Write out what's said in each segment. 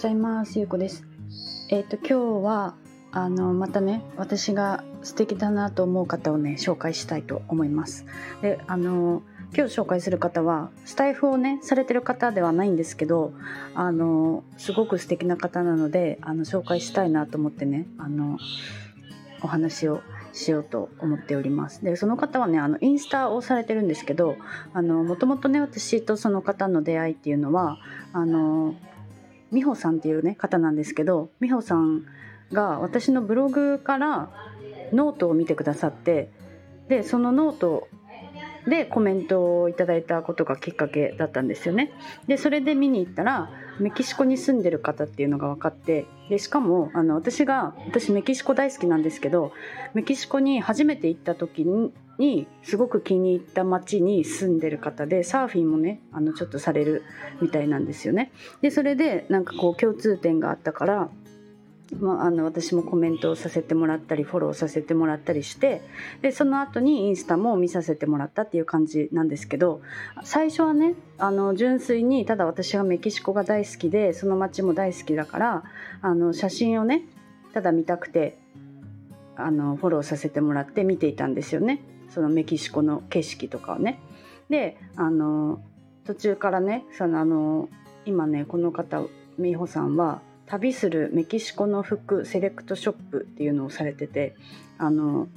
ございます。ゆうこです。えっ、と今日はあのまたね私が素敵だなと思う方をね紹介したいと思います。であの今日紹介する方はスタイフをねされてる方ではないんですけどあのすごく素敵な方なのであの紹介したいなと思ってねあのお話をしようと思っております。でその方はねあのインスタをされてるんですけどもともとね私とその方の出会いっていうのはあの美穂さんっていうね方なんですけど美穂さんが私のブログからノートを見てくださってでそのノートでコメントをいただいたことがきっかけだったんですよね。でそれで見に行ったらメキシコに住んでる方っていうのが分かってでしかもあの私が私メキシコ大好きなんですけどメキシコに初めて行った時にすごく気に入った街に住んでる方でサーフィンもねあのちょっとされるみたいなんですよね。でそれでなんかこう共通点があったからまあ、あの私もコメントをさせてもらったりフォローさせてもらったりしてでその後にインスタも見させてもらったっていう感じなんですけど最初はねあの純粋にただ私はメキシコが大好きでその街も大好きだからあの写真をねただ見たくてあのフォローさせてもらって見ていたんですよねそのメキシコの景色とかをね。であの途中からねそのあの今ねこの方美穂さんは旅するメキシコの服セレクトショップっていうのをされててあの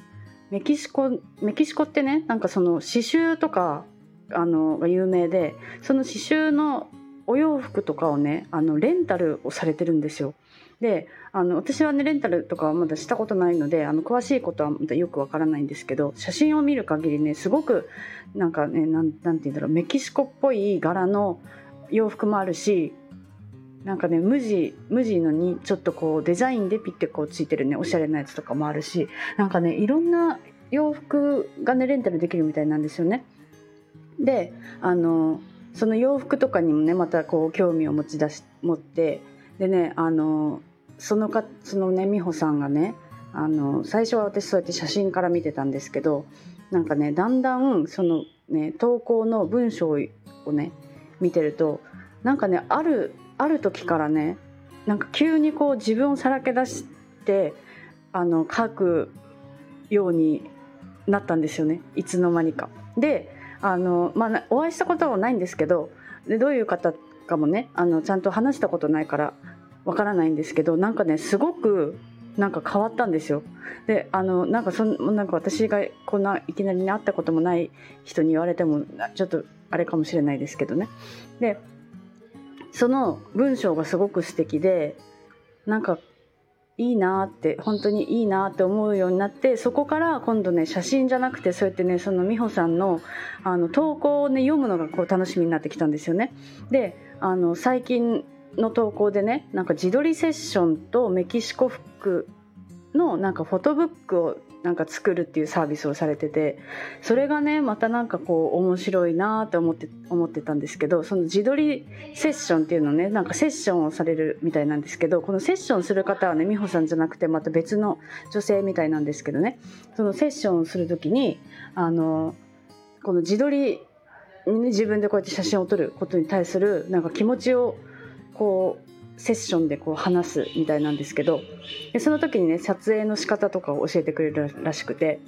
メキシコメキシコってねなんかその刺繍とかあのが有名でその刺繍のお洋服とかをねあのレンタルをされてるんですよ。であの私はねレンタルとかはまだしたことないのであの詳しいことはまだよくわからないんですけど写真を見る限りねすごくなんかねなんて言うんだろうメキシコっぽい柄の洋服もあるしなんかね無地無地のにちょっとこうデザインでピッてこうついてるねおしゃれなやつとかもあるしなんかねいろんな洋服がねレンタルできるみたいなんですよね。であのその洋服とかにもねまたこう興味を持ち出し持ってでねあのそのかそのね美穂さんがねあの最初は私そうやって写真から見てたんですけどなんかねだんだんそのね投稿の文章をね見てるとなんかねあるある時からねなんか急にこう自分をさらけ出してあの書くようになったんですよねいつの間にか。であの、まあ、お会いしたことはないんですけどでどういう方かもねあのちゃんと話したことないからわからないんですけどなんかねすごくなんか変わったんですよ。であのなんかそんなんか私がこんないきなりに会ったこともない人に言われてもちょっとあれかもしれないですけどね。でその文章がすごく素敵でなんかいいなって本当にいいなって思うようになってそこから今度ね写真じゃなくてそうやってねその美穂さんのあの投稿をね読むのがこう楽しみになってきたんですよね。であの最近の投稿でねなんか自撮りセッションとメキシコ服のなんかフォトブックをなんか作るっていうサービスをされててそれがねまたなんかこう面白いなって思って思ってたんですけどその自撮りセッションっていうのねなんかセッションをされるみたいなんですけどこのセッションする方はね美穂さんじゃなくてまた別の女性みたいなんですけどねそのセッションをする時にあのこの自撮り、自分でこうやって写真を撮ることに対するなんか気持ちをこうセッションでこう話すみたいなんですけどでその時にね撮影の仕方とかを教えてくれるらしくて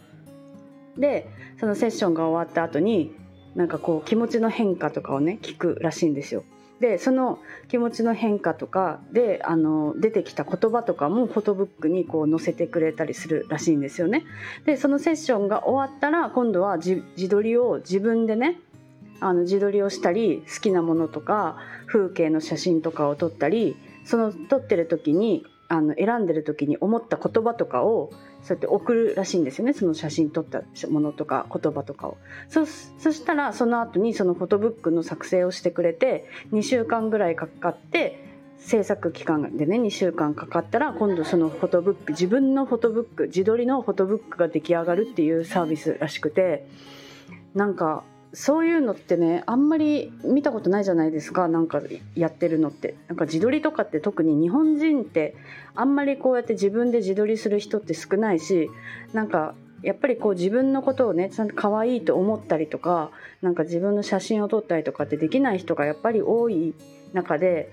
でそのセッションが終わった後になんかこう気持ちの変化とかをね聞くらしいんですよ。でその気持ちの変化とかであの出てきた言葉とかもフォトブックにこう載せてくれたりするらしいんですよね。でそのセッションが終わったら今度は自撮りを自分でねあの自撮りをしたり好きなものとか風景の写真とかを撮ったりその撮ってる時にあの選んでる時に思った言葉とかをそうやって送るらしいんですよね。その写真撮ったものとか言葉とかを。そそしたらその後にそのフォトブックの作成をしてくれて2週間ぐらいかかって制作期間でね2週間かかったら今度そのフォトブック自分のフォトブック自撮りのフォトブックが出来上がるっていうサービスらしくてなんかそういうのってねあんまり見たことないじゃないですか。なんかやってるのって。なんか自撮りとかって特に日本人ってあんまりこうやって自分で自撮りする人って少ないしなんかやっぱりこう自分のことをねちゃんと可愛いと思ったりとかなんか自分の写真を撮ったりとかってできない人がやっぱり多い中で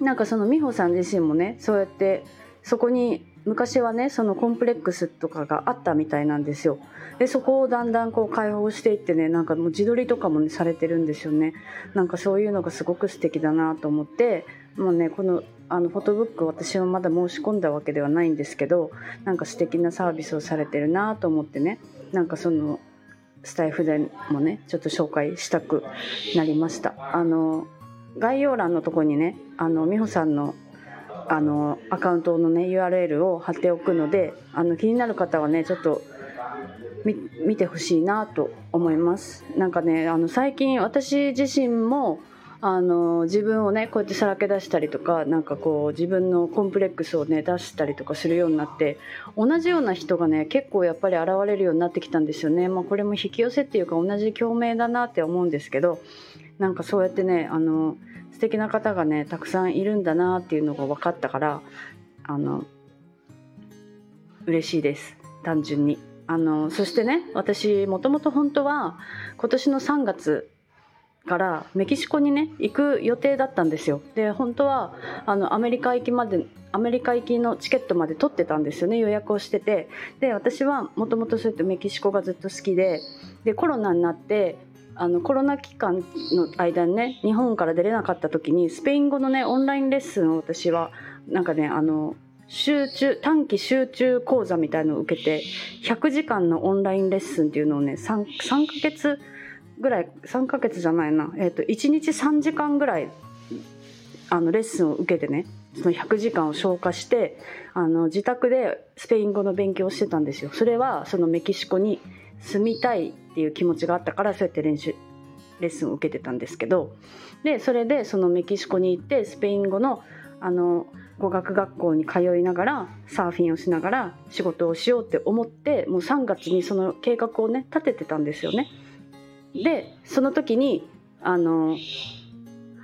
なんかその美穂さん自身もねそうやってそこに昔はねそのコンプレックスとかがあったみたいなんですよ。でそこをだんだんこう解放していってねなんかもう自撮りとかもねされてるんですよね。なんかそういうのがすごく素敵だなと思ってもうねこのあのフォトブック私はまだ申し込んだわけではないんですけどなんか素敵なサービスをされてるなと思ってねなんかそのスタイフでもねちょっと紹介したくなりました。あの概要欄のとこにねあの美穂さんのあのアカウントのね URL を貼っておくのであの気になる方はねちょっと見てほしいなと思います。なんかねあの最近私自身もあの自分をねこうやってさらけ出したりとかなんかこう自分のコンプレックスをね出したりとかするようになって同じような人がね結構やっぱり現れるようになってきたんですよね、まあ、これも引き寄せっていうか同じ共鳴だなって思うんですけどなんかそうやってねあの素敵な方がねたくさんいるんだなっていうのが分かったからあの嬉しいです。単純に。あのそしてね私もともと本当は今年の3月からメキシコにね行く予定だったんですよ。で本当はあのアメリカ行きまでアメリカ行きのチケットまで取ってたんですよね予約をしてて。で私はもともとそうやってメキシコがずっと好きででコロナになってあのコロナ期間の間にね日本から出れなかった時にスペイン語のねオンラインレッスンを私はなんかねあの集中短期集中講座みたいのを受けて100時間のオンラインレッスンっていうのをね 3, 3ヶ月ぐらい3ヶ月じゃないな、えーと、1日3時間ぐらいあのレッスンを受けてねその100時間を消化してあの自宅でスペイン語の勉強をしてたんですよ。それはそのメキシコに住みたいっていう気持ちがあったからそうやって練習レッスンを受けてたんですけどでそれでそのメキシコに行ってスペイン語のあの語学学校に通いながらサーフィンをしながら仕事をしようって思ってもう3月にその計画をね立ててたんですよね。でその時にあの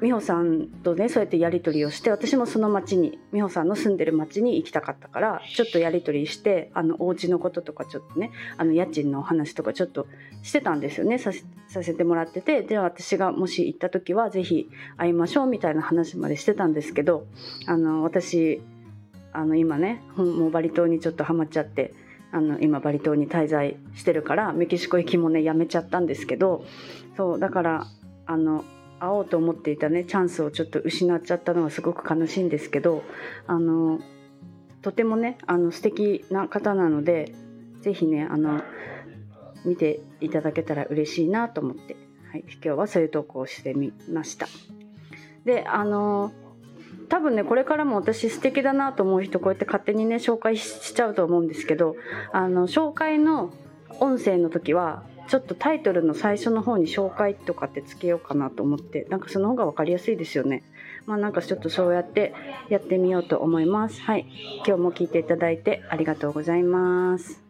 美穂さんとねそうやってやり取りをして私もその町に美穂さんの住んでる町に行きたかったからちょっとやり取りしてあのお家のこととかちょっとねあの家賃の話とかちょっとしてたんですよね。させてもらっててでは私がもし行った時は是非会いましょうみたいな話までしてたんですけどあの私あの今ねもうバリ島にちょっとハマっちゃってあの今バリ島に滞在してるからメキシコ行きもねやめちゃったんですけどそうだからあの会おうと思っていたねチャンスをちょっと失っちゃったのはすごく悲しいんですけどあのとてもねあの素敵な方なので是非ねあの見ていただけたら嬉しいなと思って、はい、今日はそういう投稿をしてみました。であの多分ねこれからも私素敵だなと思う人こうやって勝手にね紹介しちゃうと思うんですけどあの紹介の音声の時はちょっとタイトルの最初の方に紹介とかってつけようかなと思ってなんかその方が分かりやすいですよね。まあなんかちょっとそうやってやってみようと思います。はい。今日も聞いていただいてありがとうございます。